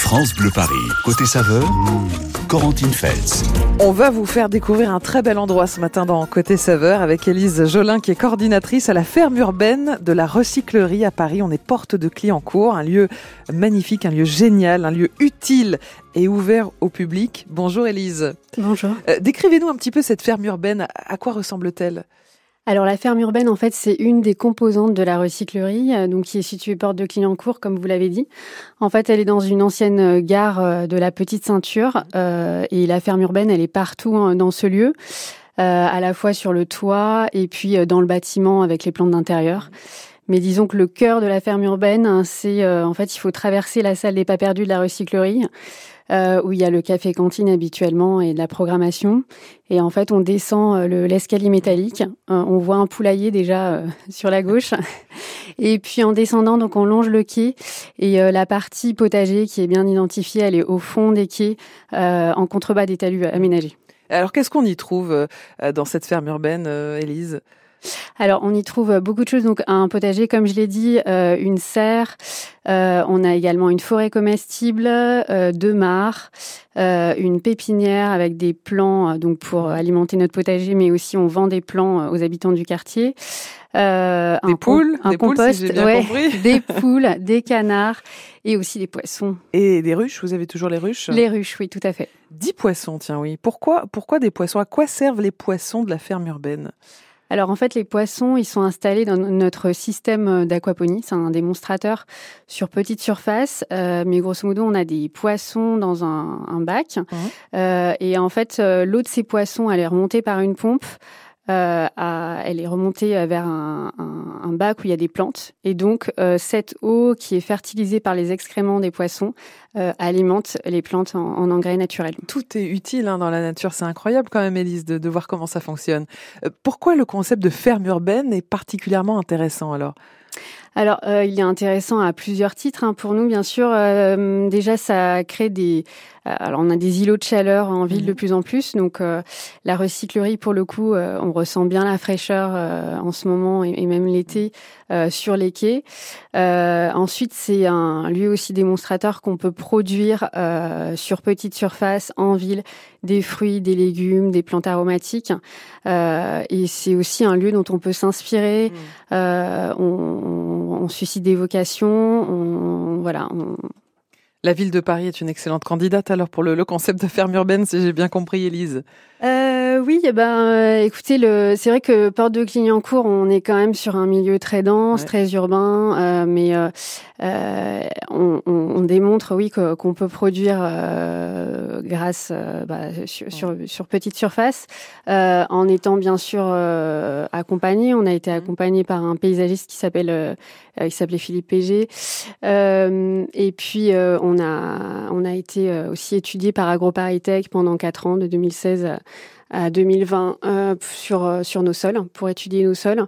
France Bleu Paris. Côté saveur, Corentine Feltz. On va vous faire découvrir un très bel endroit ce matin dans Côté Saveur avec Élise Jolin qui est coordinatrice à la ferme urbaine de la recyclerie à Paris. On est porte de Clignancourt, un lieu magnifique, un lieu génial, un lieu utile et ouvert au public. Bonjour Élise. Bonjour. Euh, Décrivez-nous un petit peu cette ferme urbaine. À quoi ressemble-t-elle? Alors la ferme urbaine, en fait, c'est une des composantes de la recyclerie, euh, donc qui est située porte de Clignancourt, comme vous l'avez dit. En fait, elle est dans une ancienne euh, gare euh, de la Petite Ceinture, euh, et la ferme urbaine, elle est partout hein, dans ce lieu, euh, à la fois sur le toit et puis dans le bâtiment avec les plantes d'intérieur. Mais disons que le cœur de la ferme urbaine, hein, c'est euh, en fait, il faut traverser la salle des pas perdus de la recyclerie, euh, où il y a le café cantine habituellement et de la programmation. Et en fait, on descend euh, le- l'escalier métallique. Euh, on voit un poulailler déjà sur la gauche. Et puis en descendant, donc on longe le quai et la partie potager qui est bien identifiée, elle est au fond des quais, en contrebas des talus aménagés. Alors qu'est-ce qu'on y trouve dans cette ferme urbaine, Élise? Alors, on y trouve beaucoup de choses. Donc, un potager, comme je l'ai dit, euh, une serre. Euh, on a également une forêt comestible, euh, deux mares, une pépinière avec des plants donc pour alimenter notre potager, mais aussi on vend des plants aux habitants du quartier. Euh, Des un poules, un des poules, si compost, j'ai bien ouais, compris. des poules, des canards et aussi des poissons. Et des ruches Vous avez toujours les ruches? Les ruches, oui, tout à fait. Dix poissons, tiens, oui. Pourquoi, pourquoi des poissons? À quoi servent les poissons de la ferme urbaine? Alors en fait, les poissons, ils sont installés dans notre système d'aquaponie. C'est un démonstrateur sur petite surface, euh, mais grosso modo, on a des poissons dans un, un bac. Euh, et en fait, euh, l'eau de ces poissons, elle est remontée par une pompe. Euh, à- elle est remontée vers un, un- un bac où il y a des plantes. Et donc, euh, cette eau qui est fertilisée par les excréments des poissons euh, alimente les plantes en, en engrais naturels. Tout est utile hein, dans la nature. C'est incroyable quand même, Élise, de, de voir comment ça fonctionne. Pourquoi le concept de ferme urbaine est particulièrement intéressant alors? Alors, euh, il est intéressant à plusieurs titres hein, pour nous, bien sûr. Euh, déjà, ça crée des. Euh, alors, on a des îlots de chaleur en ville Mhm. de plus en plus. Donc, euh, la recyclerie, pour le coup, euh, on ressent bien la fraîcheur euh, en ce moment et, et même l'été euh, sur les quais. Euh, ensuite, c'est un lieu aussi démonstrateur qu'on peut produire euh, sur petite surface en ville des fruits, des légumes, des plantes aromatiques. Euh, et c'est aussi un lieu dont on peut s'inspirer. Euh, on, on- on suscite des vocations. On, voilà. on- La ville de Paris est une excellente candidate alors pour le, concept de ferme urbaine, si j'ai bien compris, Élise. Euh, oui, eh ben, euh, écoutez, le, c'est vrai que Porte de Clignancourt, on est quand même sur un milieu très dense, Ouais. très urbain, euh, mais euh, euh, on, on- on démontre, oui, qu'on peut produire euh, grâce euh, bah, sur, sur, sur petite surface, euh, en étant bien sûr euh, accompagné. On a été Mhm. accompagné par un paysagiste qui s'appelle, euh, euh, qui s'appelait Philippe Euh, et puis euh, on a, on a été euh, aussi étudié par AgroParisTech pendant quatre ans, de 2016 à- à 2020 euh, sur euh, sur nos sols pour étudier nos sols.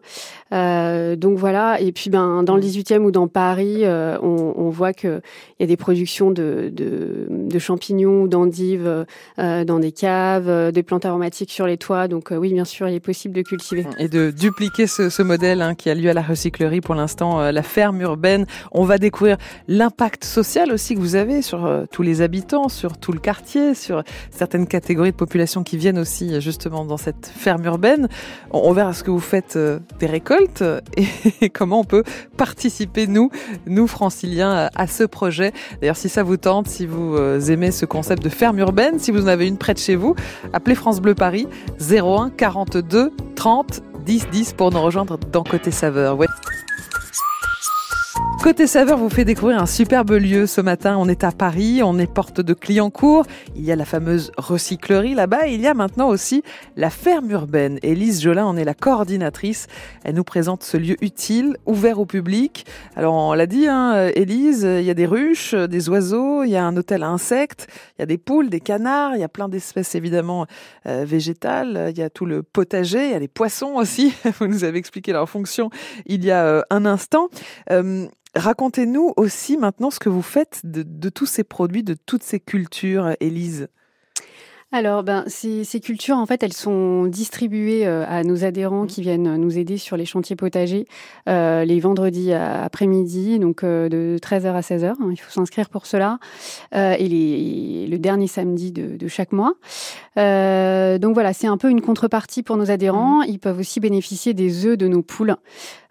Euh, donc voilà. Et puis ben dans le 18e ou dans Paris, euh, on, on voit que il y a des productions de de, de champignons ou d'endives dans des caves, des plantes aromatiques sur les toits. Donc oui, bien sûr, il est possible de cultiver. Et de dupliquer ce, ce modèle hein, qui a lieu à la recyclerie pour l'instant, la ferme urbaine. On va découvrir l'impact social aussi que vous avez sur tous les habitants, sur tout le quartier, sur certaines catégories de population qui viennent aussi justement dans cette ferme urbaine. On, verra ce que vous faites euh, des récoltes et, comment on peut participer, nous, nous franciliens, à, ce projet. D'ailleurs, si ça vous tente, si vous euh, aimez ce concept de ferme urbaine, si vous en avez une près de chez vous, appelez France Bleu Paris 01 42 30 10 10 pour nous rejoindre dans Côté Saveur. Côté Saveur vous fait découvrir un superbe lieu ce matin. On est à Paris, on est porte de Clignancourt. Il y a la fameuse recyclerie là-bas. Il y a maintenant aussi la ferme urbaine. Élise Jolin en est la coordinatrice. Elle nous présente ce lieu utile, ouvert au public. Alors on l'a dit, hein, Élise, il y a des ruches, des oiseaux, il y a un hôtel à insectes, il y a des poules, des canards, il y a plein d'espèces évidemment euh, végétales. Il y a tout le potager, il y a les poissons aussi. Vous nous avez expliqué leur fonction il y a euh, un instant. Euh, Racontez-nous aussi maintenant ce que vous faites de, tous ces produits, de toutes ces cultures, Élise. Alors, ben, ces, ces, cultures, en fait, elles sont distribuées euh, à nos adhérents qui viennent nous aider sur les chantiers potagers euh, les vendredis après-midi, donc euh, de 13h à 16h. Hein, il faut s'inscrire pour cela. Euh, et, les, le dernier samedi de, de chaque mois. donc voilà, c'est un peu une contrepartie pour nos adhérents. Mmh. Ils peuvent aussi bénéficier des œufs de nos poules.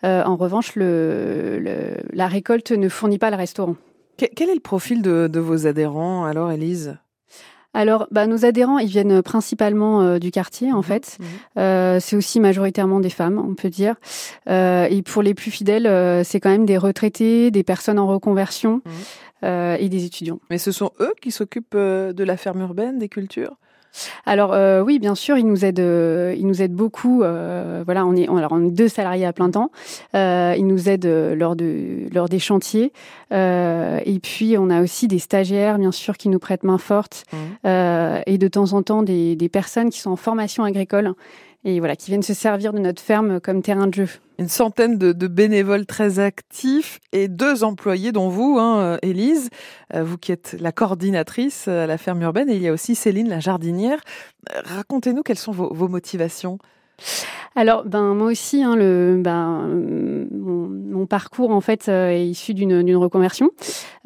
en revanche, le, le, la récolte ne fournit pas le restaurant. Quel est le profil de, de vos adhérents alors, Elise alors, bah, nos adhérents, ils viennent principalement euh, du quartier, en mmh fait. Mmh euh, c'est aussi majoritairement des femmes, on peut dire. Euh, et pour les plus fidèles, euh, c'est quand même des retraités, des personnes en reconversion mmh. et des étudiants. Mais ce sont eux qui s'occupent de la ferme urbaine, des cultures? Alors euh, oui, bien sûr, il nous aide, euh, il nous aide beaucoup. Euh, voilà, on est, alors on est deux salariés à plein temps. Euh, il nous aide lors de lors des chantiers. Euh, et puis on a aussi des stagiaires, bien sûr, qui nous prêtent main forte. Mmh. et de temps en temps des, des personnes qui sont en formation agricole et voilà, qui viennent se servir de notre ferme comme terrain de jeu. Une centaine de, bénévoles très actifs et deux employés, dont vous, hein, Élise, euh, vous qui êtes la coordinatrice à la ferme urbaine, et il y a aussi Céline, la jardinière. Racontez-nous quelles sont vos motivations. Alors, ben moi aussi, hein, le, ben, mon, parcours en fait euh, est issu d'une reconversion.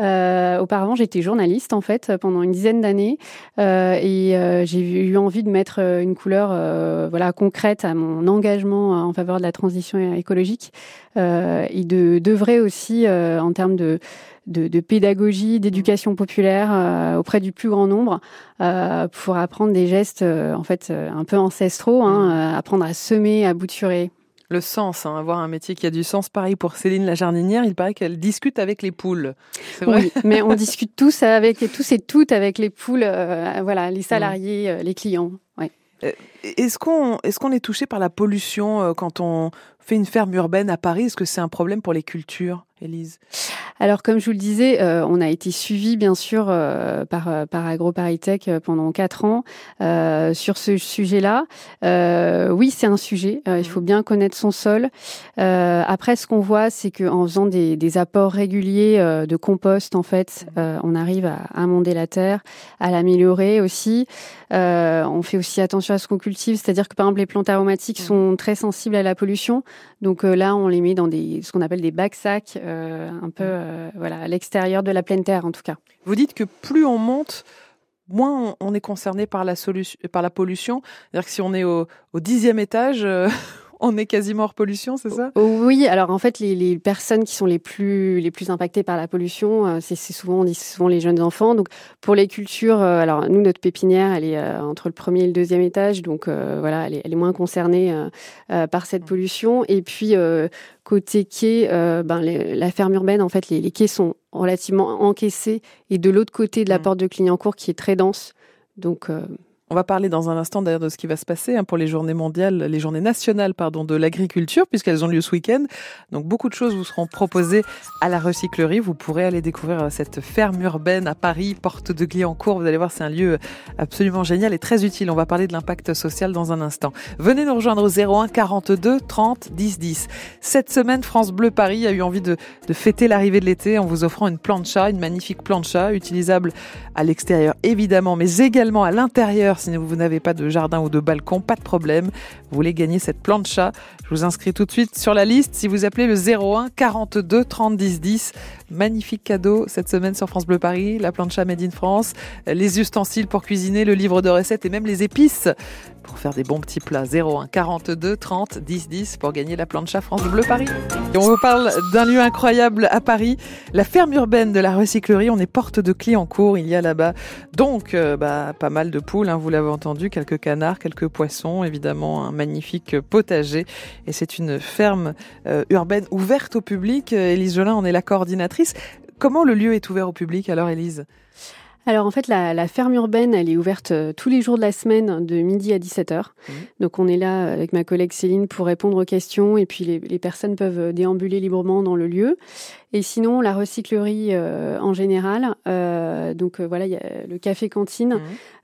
Euh, auparavant, j'étais journaliste en fait pendant une dizaine d'années euh, et euh, j'ai eu envie de mettre euh, une couleur, euh, voilà, concrète à mon engagement en faveur de la transition écologique et de d'œuvrer aussi en termes de de, de pédagogie, d'éducation populaire euh, auprès du plus grand nombre euh, pour apprendre des gestes euh, en fait un peu ancestraux, hein, mmh. apprendre à semer, à bouturer. Le sens, hein, avoir un métier qui a du sens. Pareil pour Céline la jardinière, il paraît qu'elle discute avec les poules. Vrai oui, mais on discute tous avec tous et toutes avec les poules, voilà, les salariés, mmh. les clients. Ouais. Est-ce qu'on est, qu'on est touché par la pollution quand on fait une ferme urbaine à Paris? Est-ce que c'est un problème pour les cultures, Élise? Alors, comme je vous le disais, euh, on a été suivi bien sûr euh, par euh, par AgroParisTech pendant quatre ans euh, sur ce sujet-là. Euh, oui, c'est un sujet. il faut bien connaître son sol. après, ce qu'on voit, c'est qu'en faisant des, des, apports réguliers de compost, en fait, on arrive à amender la terre, à l'améliorer aussi. on fait aussi attention à ce qu'on cultive, c'est-à-dire que par exemple les plantes aromatiques sont très sensibles à la pollution. Donc là, on les met dans des ce qu'on appelle des bacs sacs, un peu voilà, à l'extérieur de la pleine terre en tout cas. Vous dites que plus on monte, moins on est concerné par la, pollution. C'est-à-dire que si on est au, au dixième étage, euh, on est quasiment hors pollution, c'est ça? Oui, alors en fait, les, les, personnes qui sont les plus les plus impactées par la pollution, euh, c'est souvent on dit souvent les jeunes enfants. Donc pour les cultures, euh, alors nous notre pépinière, elle est euh, entre le premier et le deuxième étage, donc voilà, elle est, elle est, moins concernée par cette pollution. Et puis côté quai, ben les, la ferme urbaine, en fait, les, les quais sont relativement encaissés et de l'autre côté de la mmh. porte de Clignancourt qui est très dense. Donc on va parler dans un instant d'ailleurs de ce qui va se passer hein, pour les journées mondiales, les journées nationales pardon de l'agriculture puisqu'elles ont lieu ce week-end. Donc beaucoup de choses vous seront proposées à la recyclerie. Vous pourrez aller découvrir euh, cette ferme urbaine à Paris, porte de Gliancourt. Vous allez voir, c'est un lieu absolument génial et très utile. On va parler de l'impact social dans un instant. Venez nous rejoindre au 01 42 30 10 10. Cette semaine, France Bleu Paris a eu envie de, de fêter l'arrivée de l'été en vous offrant une plancha, une magnifique plancha utilisable à l'extérieur évidemment, mais également à l'intérieur si vous n'avez pas de jardin ou de balcon, pas de problème. Vous voulez gagner cette plancha Je vous inscris tout de suite sur la liste si vous appelez le 01 42 30 10 10. Magnifique cadeau cette semaine sur France Bleu Paris, la plancha Made in France, les ustensiles pour cuisiner, le livre de recettes et même les épices pour faire des bons petits plats. 01 42 30 10 10 pour gagner la plancha France Bleu Paris. Et on vous parle d'un lieu incroyable à Paris, la ferme urbaine de la recyclerie. On est porte de cours. Il y a là-bas donc euh, bah, pas mal de poules, hein, vous l'avez entendu, quelques canards, quelques poissons, évidemment un magnifique potager. Et c'est une ferme euh, urbaine ouverte au public. Élise Jolin en est la coordinatrice. Comment le lieu est ouvert au public alors, Élise? Alors en fait, la, la, ferme urbaine, elle est ouverte euh, tous les jours de la semaine de midi à 17h. Mmh. Donc on est là avec ma collègue Céline pour répondre aux questions et puis les, les personnes peuvent euh, déambuler librement dans le lieu. Et sinon, la recyclerie en général, donc voilà, il y a le café cantine. Mmh.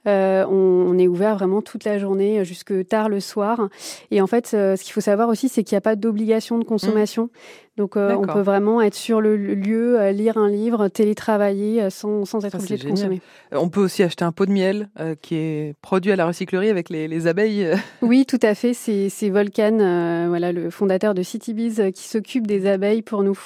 Euh, on, est ouvert vraiment toute la journée euh, jusque tard le soir. Et en fait, euh, ce qu'il faut savoir aussi, c'est qu'il n'y a pas d'obligation de consommation. Donc, on peut vraiment être sur le lieu, lire un livre, télétravailler sans, sans être obligé de consommer. On peut aussi acheter un pot de miel qui est produit à la recyclerie avec les, abeilles. Oui, tout à fait. C'est Volcan, voilà, le fondateur de CityBees, qui s'occupe des abeilles pour nous.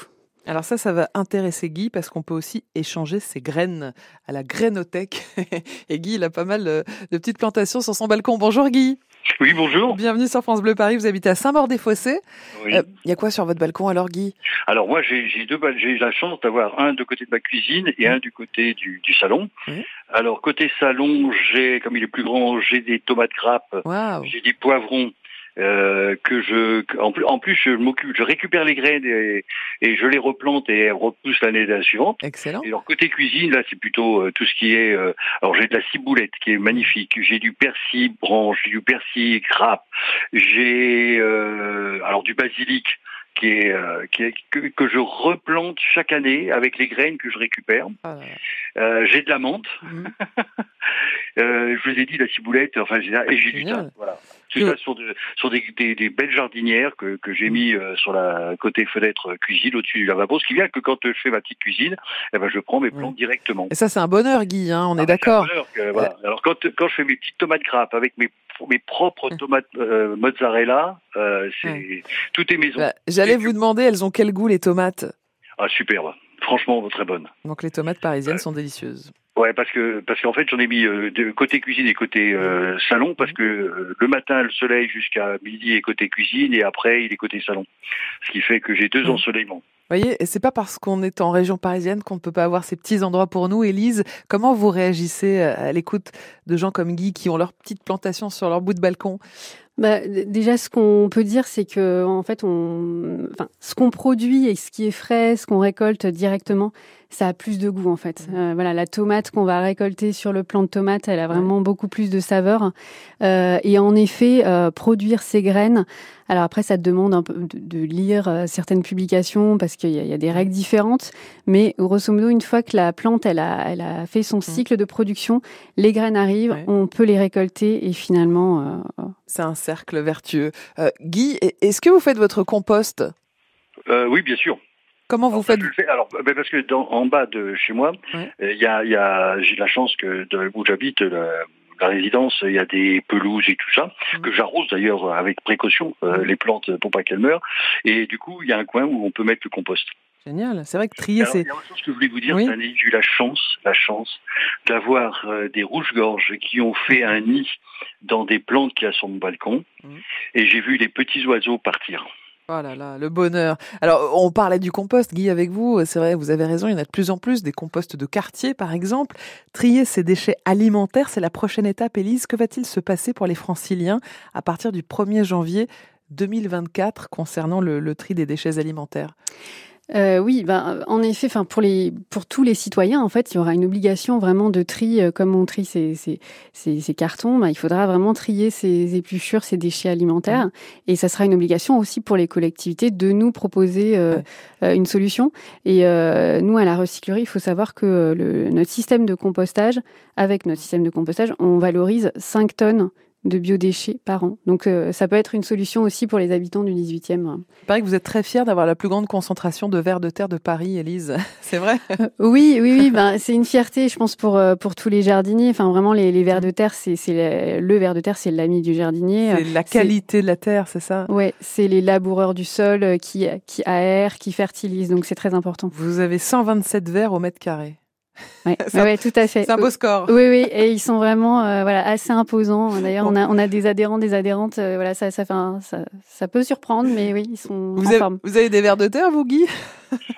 Alors ça, ça va intéresser Guy parce qu'on peut aussi échanger ses graines à la grainothèque. Et Guy, il a pas mal euh, de petites plantations sur son balcon. Bonjour Guy. Oui, bonjour. Bienvenue sur France Bleu Paris. Vous habitez à Saint-Maur-des-Fossés. Il y a quoi sur votre balcon alors, Guy? Alors moi, j'ai deux, j'ai la chance d'avoir un de côté de ma cuisine et un du côté du, salon. Alors côté salon, j'ai, comme il est plus grand, j'ai des tomates grappes, j'ai des poivrons, euh, que je en plus en plus je m'occupe je récupère les graines et, et, je les replante et repousse l'année suivante. Excellent. Et alors côté cuisine là c'est plutôt euh, tout ce qui est euh, alors j'ai de la ciboulette qui est magnifique, j'ai du persil branche, j'ai du persil grappe, j'ai alors du basilic qui est, qui est que, que, je replante chaque année avec les graines que je récupère. Ah j'ai de la menthe. Mhm. je vous ai dit la ciboulette, enfin et j'ai du thym. Voilà sur, sur des, des, belles jardinières que, que j'ai mis euh, sur la côté fenêtre cuisine au-dessus du lavabo. Ce qui vient que quand je fais ma petite cuisine, eh ben, je prends mes plantes directement. Et ça, c'est un bonheur, Guy, hein, on est ah, d'accord. Voilà. Alors quand, quand je fais mes petites tomates grappes avec mes mes propres tomates euh, mozzarella, euh, c'est tout est maison. Bah, j'allais vous demander, elles ont quel goût les tomates? Ah superbe, franchement très bonne. Donc les tomates parisiennes sont délicieuses. Ouais, parce que parce qu'en fait j'en ai mis euh, de côté cuisine et côté euh, salon parce que euh, le matin le soleil jusqu'à midi est côté cuisine et après il est côté salon, ce qui fait que j'ai deux ensoleillements. Vous voyez, c'est pas parce qu'on est en région parisienne qu'on ne peut pas avoir ces petits endroits pour nous. Élise, comment vous réagissez à l'écoute de gens comme Guy qui ont leur petite plantation sur leur bout de balcon? Bah, déjà, ce qu'on peut dire, c'est que en fait, on, enfin, ce qu'on produit et ce qui est frais, ce qu'on récolte directement, ça a plus de goût en fait. Mmh. Euh, voilà, la tomate qu'on va récolter sur le plant de tomate, elle a vraiment beaucoup plus de saveur. Euh, et en effet, euh, produire ces graines. Alors après, ça demande un peu de, lire certaines publications parce qu'il y, a des règles différentes. Mais grosso modo, une fois que la plante elle a, elle a fait son mmh. cycle de production, les graines arrivent, on peut les récolter et finalement. C'est un cercle vertueux. Guy, est-ce que vous faites votre compost? Oui, bien sûr. Comment vous faites Alors, ben, parce que dans, en bas de chez moi, euh, il y a, y a j'ai la chance que de où j'habite, la, résidence, il y a des pelouses et tout ça, mmh. que j'arrose d'ailleurs avec précaution, euh, mmh. les plantes pour pas qu'elles meurent. Et du coup, il y a un coin où on peut mettre le compost. Génial, c'est vrai que trier, c'est. Il y a autre chose que je voulais vous dire, j'ai eu la chance, la chance d'avoir euh, des rouges-gorges qui ont fait un nid dans des plantes qui a sur mon balcon, mmh. et j'ai vu des petits oiseaux partir. Oh là là, le bonheur. Alors, on parlait du compost, Guy, avec vous. C'est vrai, vous avez raison, il y en a de plus en plus, des composts de quartier, par exemple. Trier ces déchets alimentaires, c'est la prochaine étape. Élise, que va-t-il se passer pour les franciliens à partir du 1er janvier 2024 concernant le tri des déchets alimentaires? Euh, oui, ben, en effet, enfin pour les pour tous les citoyens, en fait, il y aura une obligation vraiment de tri, euh, comme on trie ces, ces, ces, cartons. Ben, il faudra vraiment trier ces épluchures, ces déchets alimentaires, et ça sera une obligation aussi pour les collectivités de nous proposer euh, une solution. Et nous, à la recyclerie, il faut savoir que le, notre système de compostage, avec notre système de compostage, on valorise 5 tonnes de biodéchets par an. Donc euh, ça peut être une solution aussi pour les habitants du 18e. Il paraît que vous êtes très fière d'avoir la plus grande concentration de vers de terre de Paris, Élise. c'est vrai? Euh, Oui, oui, oui. ben, c'est une fierté, je pense, pour, euh, pour tous les jardiniers. Enfin, vraiment, les, les vers de terre, c'est le ver de terre, c'est l'ami du jardinier. C'est la qualité de la terre, c'est ça? Oui, c'est les laboureurs du sol qui, qui aèrent, qui fertilisent. Donc c'est très important. Vous avez 127 vers au mètre carré. Oui, ouais, tout à fait. C'est un beau score. Oui, oui, et ils sont vraiment euh, voilà assez imposants. D'ailleurs, on a on a des adhérents, des adhérentes. Euh, voilà, ça ça, fait ça ça peut surprendre, mais oui, ils sont vous en avez, forme. Vous avez des vers de terre, vous, Guy?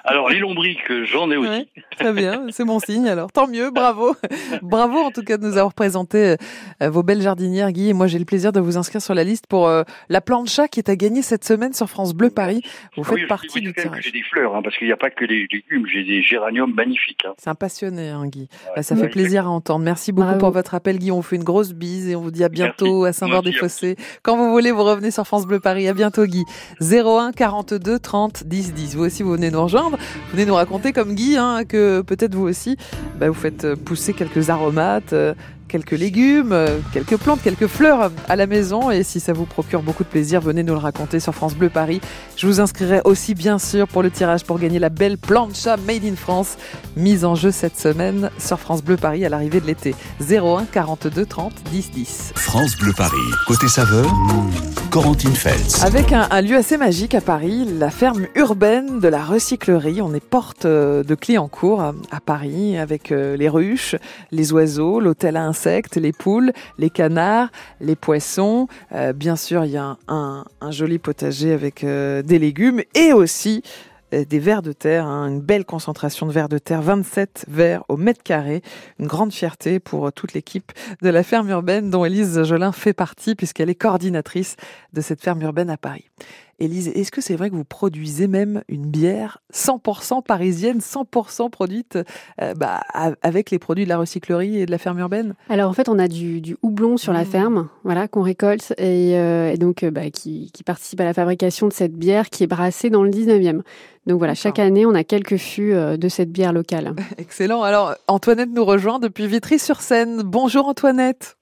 Alors les lombriques, j'en ai aussi. très bien, c'est mon signe. Alors tant mieux, bravo, bravo en tout cas de nous avoir présenté euh, vos belles jardinières, Guy. Et moi, j'ai le plaisir de vous inscrire sur la liste pour la plancha qui est à gagner cette semaine sur France Bleu Paris. Vous faites partie du tirage. J'ai des fleurs, hein, parce qu'il n'y a pas que des légumes. J'ai des géraniums magnifiques. Hein. C'est un passionné, hein, Guy. Bah, ça fait plaisir à entendre. Merci beaucoup pour votre appel, Guy. On vous fait une grosse bise et on vous dit à bientôt à Saint-Maur-des-Fossés. Quand vous voulez, vous revenez sur France Bleu Paris. À bientôt, Guy. 01 42 30 10 10. Vous aussi, vous venez nous rejoindre. Venez nous raconter comme Guy hein, que peut-être vous aussi, bah, vous faites pousser quelques aromates, quelques légumes, euh, quelques plantes, quelques fleurs à la maison. Et si ça vous procure beaucoup de plaisir, venez nous le raconter sur France Bleu Paris. Je vous inscrirai aussi bien sûr pour le tirage pour gagner la belle plancha Made in France, mise en jeu cette semaine sur France Bleu Paris à l'arrivée de l'été. 01 42 30 10 10. France Bleu Paris. Côté saveur, Corentine Feltz. Avec un, lieu assez magique à Paris, la ferme urbaine de la recyclerie. On est porte euh, de Cliancourt à Paris avec euh, les ruches, les oiseaux, l'hôtel à les poules, les canards, les poissons. Euh, bien sûr, il y a un, joli potager avec euh, des légumes et aussi euh, des vers de terre, hein, une belle concentration de vers de terre, 27 vers au mètre carré, une grande fierté pour toute l'équipe de la ferme urbaine dont Élise Jolin fait partie puisqu'elle est coordinatrice de cette ferme urbaine à Paris. Élise, est-ce que c'est vrai que vous produisez même une bière 100% parisienne, 100% produite euh, bah, avec les produits de la recyclerie et de la ferme urbaine? Alors en fait, on a du, houblon sur la mmh. ferme, voilà, qu'on récolte et, euh, donc euh, bah, qui, participe à la fabrication de cette bière qui est brassée dans le 19e. Donc voilà, chaque année, on a quelques fûts de cette bière locale. Excellent. Alors, Antoinette nous rejoint depuis Vitry-sur-Seine. Bonjour Antoinette.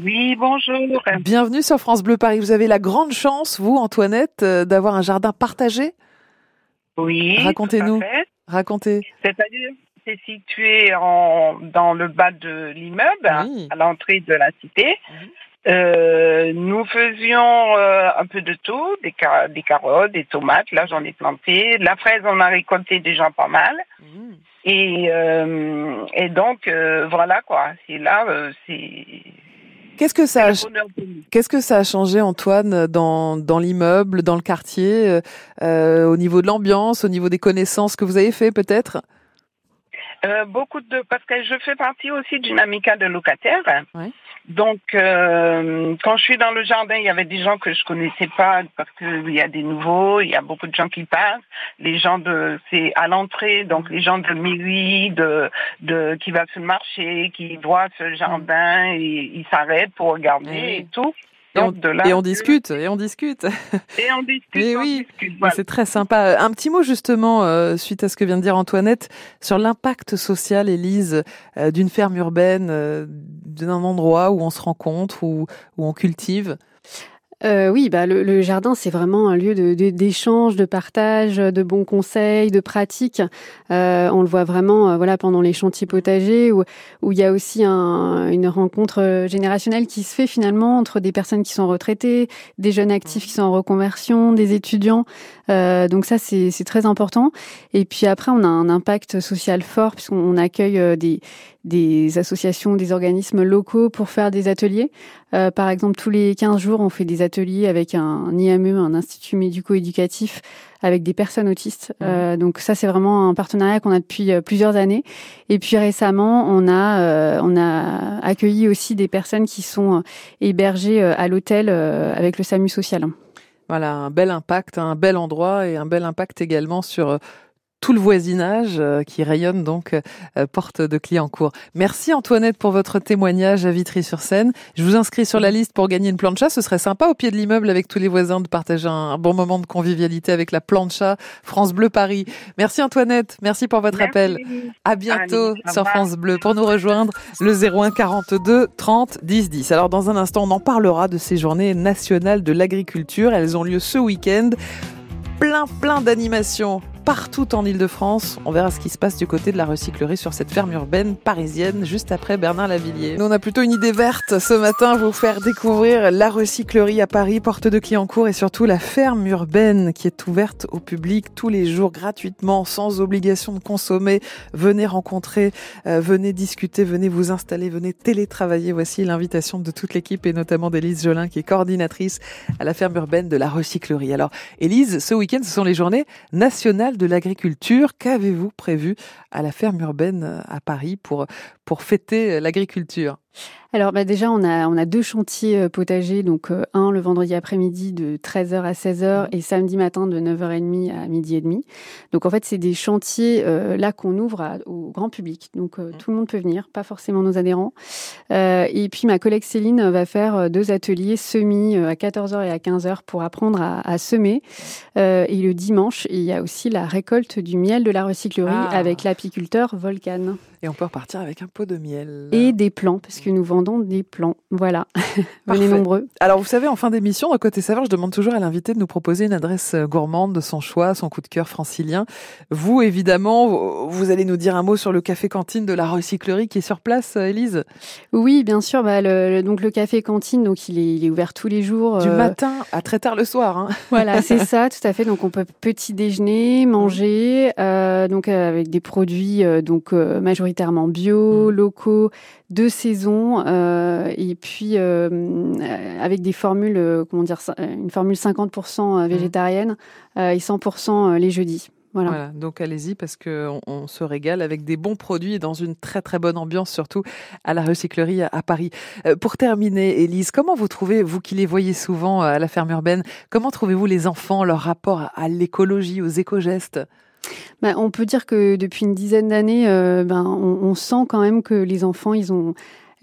Oui, bonjour. Bienvenue sur France Bleu Paris. Vous avez la grande chance, vous, Antoinette, euh, d'avoir un jardin partagé? Oui. Racontez-nous. Racontez. C'est-à-dire, c'est situé en, dans le bas de l'immeuble, à l'entrée de la cité. Mhm. Euh, nous faisions euh, un peu de tout, des, des, carottes, des tomates. Là, j'en ai planté. La fraise, on a récolté déjà pas mal. Mhm. Et, et donc, voilà quoi. C'est là, c'est Qu'est-ce que ça a, qu'est-ce que ça a changé, Antoine, dans, dans l'immeuble, dans le quartier, euh, euh, au niveau de l'ambiance, au niveau des connaissances que vous avez fait, peut-être? Euh, Beaucoup de, parce que je fais partie aussi d'une amicale de locataires. Ouais. Donc, euh, quand je suis dans le jardin, il y avait des gens que je connaissais pas parce qu'il y a des nouveaux, il y a beaucoup de gens qui passent. Les gens de, c'est à l'entrée, donc les gens de mairie, de, de, qui va sur le marché, qui voient ce jardin et ils s'arrêtent pour regarder et tout. Et on, discute, et on discute. Et on discute. oui, c'est très sympa. Un petit mot justement, euh, suite à ce que vient de dire Antoinette, sur l'impact social, Élise, euh, d'une ferme urbaine, euh, d'un endroit où on se rencontre, où, où on cultive. Euh, oui, bah le, jardin c'est vraiment un lieu d'échange, de, partage, de bons conseils, de pratiques. Euh, on le voit vraiment, euh, voilà, pendant les chantiers potagers où où il y a aussi une rencontre générationnelle qui se fait finalement entre des personnes qui sont retraitées, des jeunes actifs qui sont en reconversion, des étudiants. donc ça c'est très important. Et puis après on a un impact social fort puisqu'on accueille des des associations, des organismes locaux pour faire des ateliers. Euh, par exemple, tous les 15 jours, on fait des ateliers avec un, IME, un institut médico-éducatif, avec des personnes autistes. Mmh. Euh, donc ça, c'est vraiment un partenariat qu'on a depuis euh, plusieurs années. Et puis récemment, on a on a accueilli aussi des personnes qui sont hébergées à l'hôtel avec le SAMU social. Voilà, un bel impact, un bel endroit et un bel impact également sur tout le voisinage euh, qui rayonne donc euh, porte de Cliancourt. Merci Antoinette pour votre témoignage à Vitry-sur-Seine. Je vous inscris sur la liste pour gagner une plancha. Ce serait sympa au pied de l'immeuble avec tous les voisins de partager un bon moment de convivialité avec la plancha France Bleu Paris. Merci Antoinette. Merci pour votre appel. À bientôt sur France Bleu pour nous rejoindre le 01 42 30 10 10. Alors dans un instant, on en parlera de ces journées nationales de l'agriculture. Elles ont lieu ce week-end. Plein plein d'animations partout en Ile-de-France. On verra ce qui se passe du côté de la recyclerie sur cette ferme urbaine parisienne, juste après Bernard Lavillier. Nous, on a plutôt une idée verte ce matin, vous faire découvrir la recyclerie à Paris, porte de Cliancourt et surtout la ferme urbaine qui est ouverte au public tous les jours gratuitement, sans obligation de consommer. Venez rencontrer, euh, venez discuter, venez vous installer, venez télétravailler. Voici l'invitation de toute l'équipe et notamment d'Élise Jolin qui est coordinatrice à la ferme urbaine de la recyclerie. Alors, Élise, ce week-end, ce sont les journées nationales de l'agriculture. Qu'avez-vous prévu à la ferme urbaine à Paris pour, fêter l'agriculture? Alors bah déjà, on a, on a deux chantiers euh, potagers, donc euh, un le vendredi après-midi de 13h à 16h mmh. et samedi matin de 9h30 à midi et demi. Donc en fait, c'est des chantiers euh, là qu'on ouvre au grand public. Donc mmh. tout le monde peut venir, pas forcément nos adhérents. et puis ma collègue Céline va faire deux ateliers semis à 14h et à 15h pour apprendre à, à semer. et le dimanche, il y a aussi la récolte du miel de la recyclerie ah. avec l'apiculteur Volcan. Et on peut repartir avec un pot de miel. Et des plants, parce que nous vendons des plants. Voilà. Venez nombreux. Alors, vous savez, en fin d'émission, dans Côté Saveur, je demande toujours à l'invité de nous proposer une adresse euh, gourmande de son choix, son coup de cœur francilien. Vous, évidemment, vous allez nous dire un mot sur le café cantine de la recyclerie qui est sur place, Elise euh, Oui, bien sûr. Bah, le, donc, le café cantine, donc, il est, il est ouvert tous les jours. Du euh, matin à très tard le soir. Hein. Voilà, c'est ça, tout à fait. Donc, on peut petit déjeuner, manger, donc, avec des produits donc majoritairement bio, mm. locaux, de saison, et puis euh, avec des formules, euh, comment dire, une formule 50% mm. végétarienne et 100% les jeudis. Voilà. donc allez-y parce qu'on on se régale avec des bons produits et dans une très très bonne ambiance, surtout à la recyclerie à, Paris. pour terminer, Élise, comment vous trouvez, vous qui les voyez souvent à la ferme urbaine, comment trouvez-vous les enfants, leur rapport à l'écologie, aux éco-gestes? Bah, on peut dire que depuis une dizaine d'années, euh, ben, on, on, sent quand même que les enfants, ils ont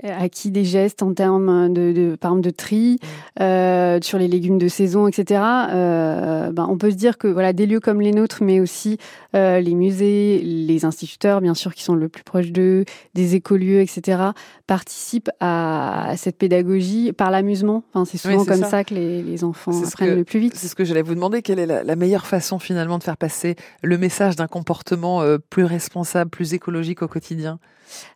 acquis des gestes en termes de, de par exemple de tri mmh. euh, sur les légumes de saison, etc. Euh, ben, on peut se dire que voilà des lieux comme les nôtres, mais aussi euh, les musées, les instituteurs, bien sûr, qui sont le plus proches d'eux, des écolieux, etc., participent à, cette pédagogie par l'amusement. Enfin, c'est souvent comme ça. que les, les enfants apprennent le plus vite. C'est ce que j'allais vous demander. Quelle est la, la, meilleure façon finalement de faire passer le message d'un comportement plus responsable, plus écologique au quotidien?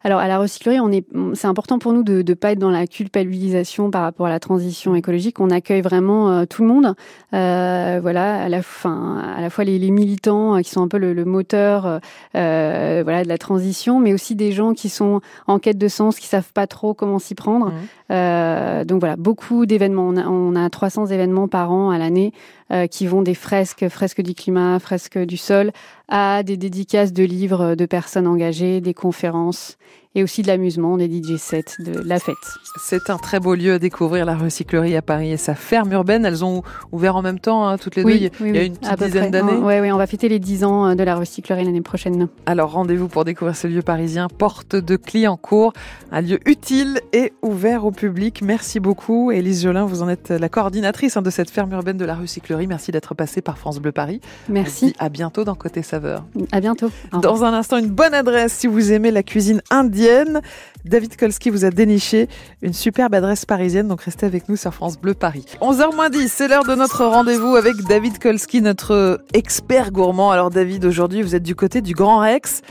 Alors à la recyclerie, on est, c'est important pour nous de ne pas être dans la culpabilisation par rapport à la transition écologique. On accueille vraiment euh, tout le monde, euh, voilà, à la fin, à la fois les, les militants euh, qui sont un peu le, le moteur, euh, voilà, de la transition, mais aussi des gens qui sont en quête de sens, qui savent pas trop comment s'y prendre. Mmh. Euh, donc voilà, beaucoup d'événements. On a, on a 300 événements par an à l'année euh, qui vont des fresques, fresques du climat, fresques du sol, à des dédicaces de livres de personnes engagées, des conférences et aussi de l'amusement, des DJ sets, de la fête. C'est un très beau lieu à découvrir, la recyclerie à Paris et sa ferme urbaine. Elles ont ouvert en même temps, hein, toutes les deux, il y a une petite dizaine d'années. Oui, oui, on va fêter les 10 ans euh, de la recyclerie l'année prochaine. Alors rendez-vous pour découvrir ce lieu parisien, porte de Clignancourt, un lieu utile et ouvert au public. Merci beaucoup. Élise Jolin, vous en êtes la coordinatrice hein, de cette ferme urbaine de la recyclerie. Merci d'être passée par France Bleu Paris. Merci. à bientôt dans Côté Saveur. À bientôt. Dans un instant, une bonne adresse si vous aimez la cuisine indienne David Kolski vous a déniché une superbe adresse parisienne, donc restez avec nous sur France Bleu Paris. 11h 10, c'est l'heure de notre rendez-vous avec David Kolski, notre expert gourmand. Alors David, aujourd'hui vous êtes du côté du Grand Rex.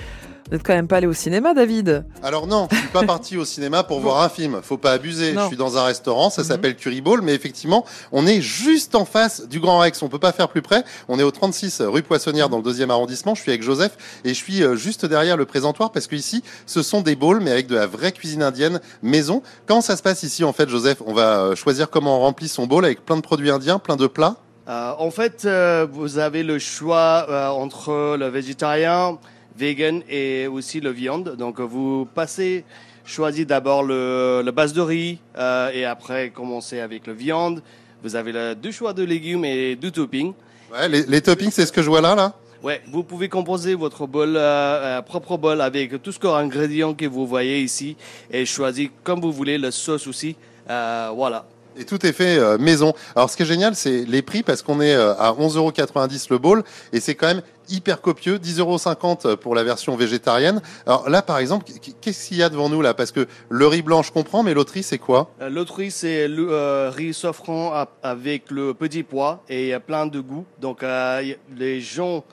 Vous n'êtes quand même pas allé au cinéma, David Alors non, je suis pas parti au cinéma pour voir un film. Faut pas abuser. Je suis dans un restaurant, ça mhm. s'appelle Curry Ball, mais effectivement, on est juste en face du Grand Rex. On peut pas faire plus près. On est au 36 rue Poissonnière dans le deuxième arrondissement. Je suis avec Joseph et je suis euh, juste derrière le présentoir parce que ici, ce sont des bowls, mais avec de la vraie cuisine indienne maison. Quand ça se passe ici, en fait, Joseph, on va euh, choisir comment on remplit son bowl avec plein de produits indiens, plein de plats. Euh, en fait, vous avez le choix entre le végétarien, vegan et aussi le viande. Donc vous passez, choisissez d'abord le, base de riz euh, et après commencez avec le viande. Vous avez deux choix de légumes et deux toppings. Ouais, les, toppings, c'est ce que je vois là, là Ouais, vous pouvez composer votre bol, euh, euh, propre bol avec tout ce que ingrédients que vous voyez ici et choisir comme vous voulez le sauce aussi. voilà. Et tout est fait maison. Alors ce qui est génial, c'est les prix parce qu'on est à 11,90€ le bowl et c'est quand même hyper copieux, 10,50 euros pour la version végétarienne. Alors là, par exemple, qu'est-ce qu'il y a devant nous là? Parce que le riz blanc, je comprends, mais l'autre riz, c'est quoi? Euh, L'autre riz, c'est le euh, riz safran avec le petit pois et a plein de goûts. Donc euh, les gens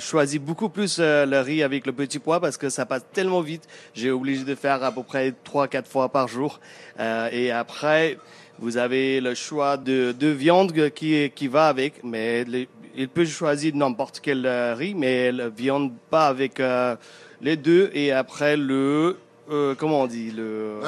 choisissent beaucoup plus le riz avec le petit pois parce que ça passe tellement vite. J'ai obligé de faire à peu près 3-4 fois par jour. et après, vous avez le choix de, de viande qui, qui va avec, mais les, il peut choisir n'importe quel riz, mais la viande pas avec euh, les deux. Et après, le euh, comment on dit le.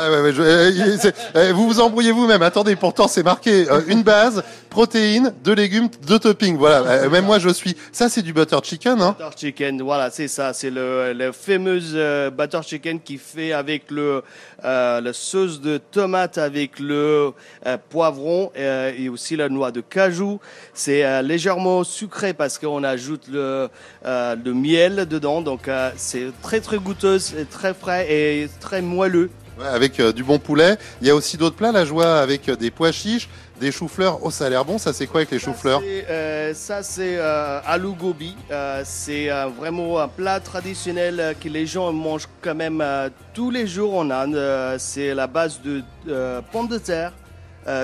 vous vous embrouillez vous-même. Attendez, pourtant c'est marqué une base, protéines, deux légumes, deux toppings. Voilà. même moi je suis. Ça c'est du butter chicken, hein Butter chicken, voilà, c'est ça. C'est le, le fameux butter chicken qui fait avec le la sauce de tomate avec le poivron et aussi la noix de cajou. C'est légèrement sucré parce qu'on ajoute le le miel dedans, donc c'est très très goûteuse, très frais et très moelleux. avec euh, du bon poulet. Il y a aussi d'autres plats, la joie avec euh, des pois chiches, des choux-fleurs. Oh, ça a l'air bon. Ça, c'est quoi avec les choux-fleurs Ça, c'est euh, aloo gobi. c'est vraiment un plat traditionnel que les gens mangent quand même tous les jours en Inde. c'est la base de pommes de terre,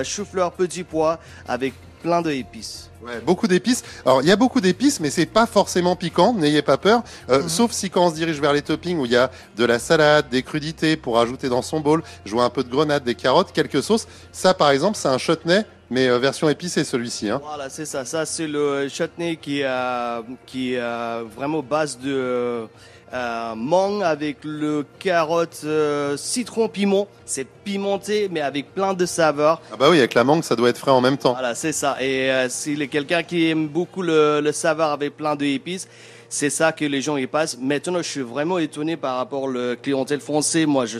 choux-fleurs, petits pois, avec plein d'épices. Ouais, beaucoup d'épices. Alors, il y a beaucoup d'épices, mais c'est pas forcément piquant. N'ayez pas peur. Euh, mhm. Sauf si quand on se dirige vers les toppings où il y a de la salade, des crudités pour ajouter dans son bol, jouer un peu de grenade, des carottes, quelques sauces. Ça, par exemple, c'est un chutney mais euh, version épicée celui-ci. Hein. Voilà, c'est ça. Ça, c'est le chutney qui, a, qui est vraiment base de euh, mangue avec le carotte, euh, citron, piment. C'est pimenté, mais avec plein de saveurs. Ah bah oui, avec la mangue, ça doit être frais en même temps. Voilà, c'est ça. Et euh, s'il est quelqu'un qui aime beaucoup le, le saveur avec plein d'épices, c'est ça que les gens y passent. Maintenant, je suis vraiment étonné par rapport au clientèle français. Moi, je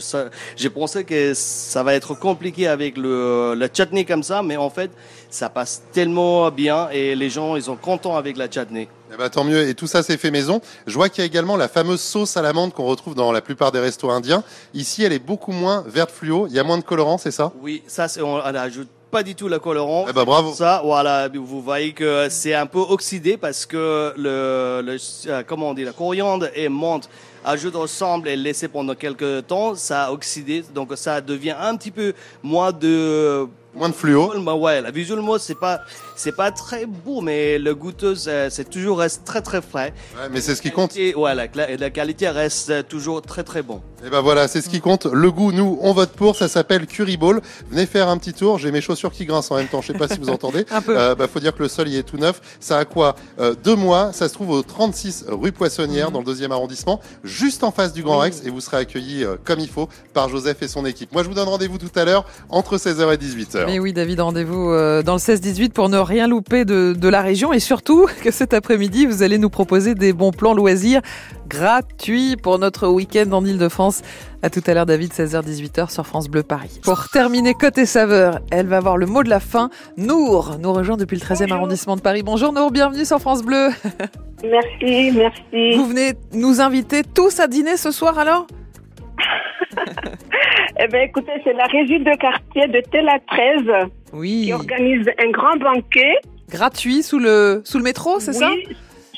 j'ai pensé que ça va être compliqué avec le, le chutney comme ça, mais en fait, ça passe tellement bien et les gens, ils sont contents avec la chutney. Eh ben, tant mieux. Et tout ça, c'est fait maison. Je vois qu'il y a également la fameuse sauce à l'amande qu'on retrouve dans la plupart des restos indiens. Ici, elle est beaucoup moins verte fluo. Il y a moins de colorant, c'est ça? Oui, ça, on, on ajoute pas du tout le colorant. Eh ben, bravo. Ça, voilà, vous voyez que c'est un peu oxydé parce que le, le euh, comment on dit, la coriandre et menthe ajoutent ensemble et laissé pendant quelques temps, ça a oxydé, donc ça devient un petit peu moins de Moins de fluo. Ouais, la visuellement, c'est pas, c'est pas très beau, mais le goûteux, c'est toujours reste très très frais. Ouais, mais c'est ce qui compte. Ouais, la, la, qualité reste toujours très très bon. Et ben voilà, c'est ce qui compte. Le goût, nous, on vote pour. Ça s'appelle Curry Ball. Venez faire un petit tour. J'ai mes chaussures qui grincent en même temps. Je sais pas si vous entendez. un peu. Euh, bah, faut dire que le sol, il est tout neuf. Ça a quoi euh, Deux mois? Ça se trouve au 36 rue Poissonnière, mhm. dans le deuxième arrondissement, juste en face du Grand Rex, et vous serez accueillis euh, comme il faut par Joseph et son équipe. Moi, je vous donne rendez-vous tout à l'heure entre 16h et 18h. Mais oui, David, rendez-vous euh, dans le 16-18 pour ne rien louper de, de, la région et surtout que cet après-midi, vous allez nous proposer des bons plans loisirs gratuits pour notre week-end en Ile-de-France. À tout à l'heure, David, 16h-18h sur France Bleu Paris. Pour terminer côté saveur, elle va avoir le mot de la fin. Nour nous rejoint depuis le 13e arrondissement de Paris. Bonjour Nour, bienvenue sur France Bleu. Merci, merci. Vous venez nous inviter tous à dîner ce soir alors? Eh bien, écoutez, c'est la régie de quartier de Tela 13 oui. qui organise un grand banquet. Gratuit sous le, sous le métro, c'est ça?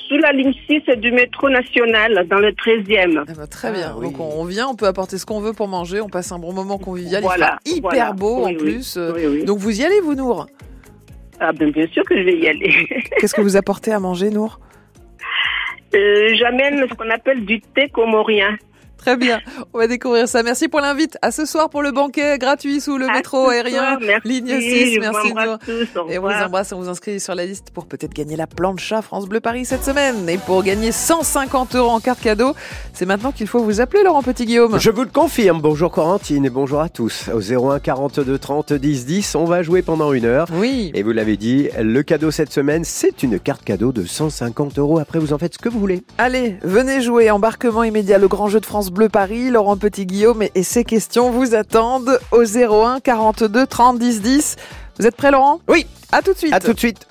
sous la ligne 6 du métro national, dans le 13e. Eh ben, très bien. Ah Donc on vient, on peut apporter ce qu'on veut pour manger, on passe un bon moment convivial. Voilà, Il hyper beau en plus. Donc vous y allez, vous, Nour? Ah ben bien sûr que je vais y aller. Qu'est-ce que vous apportez à manger, Nour? Euh, J'amène ce qu'on appelle du thé comorien. Très bien, on va découvrir ça. Merci pour l'invite. À ce soir pour le banquet gratuit sous le métro aérien, ligne 6. Merci. Tous, et on vous embrasse, on vous inscrit sur la liste pour peut-être gagner la plancha France Bleu Paris cette semaine. Et pour gagner 150 euros en carte cadeau, c'est maintenant qu'il faut vous appeler Laurent Petit-Guillaume. Je vous le confirme. Bonjour Corentine et bonjour à tous. Au 01 42 30 10 10, on va jouer pendant une heure. Oui. Et vous l'avez dit, le cadeau cette semaine, c'est une carte cadeau de 150 euros. Après, vous en faites ce que vous voulez. Allez, venez jouer. Embarquement immédiat, le grand jeu de France Bleu Paris. Laurent Petit-Guillaume et ses questions vous attendent au 01 42 30 10 10. Vous êtes prêt, Laurent? Oui. À tout de suite. À tout de suite.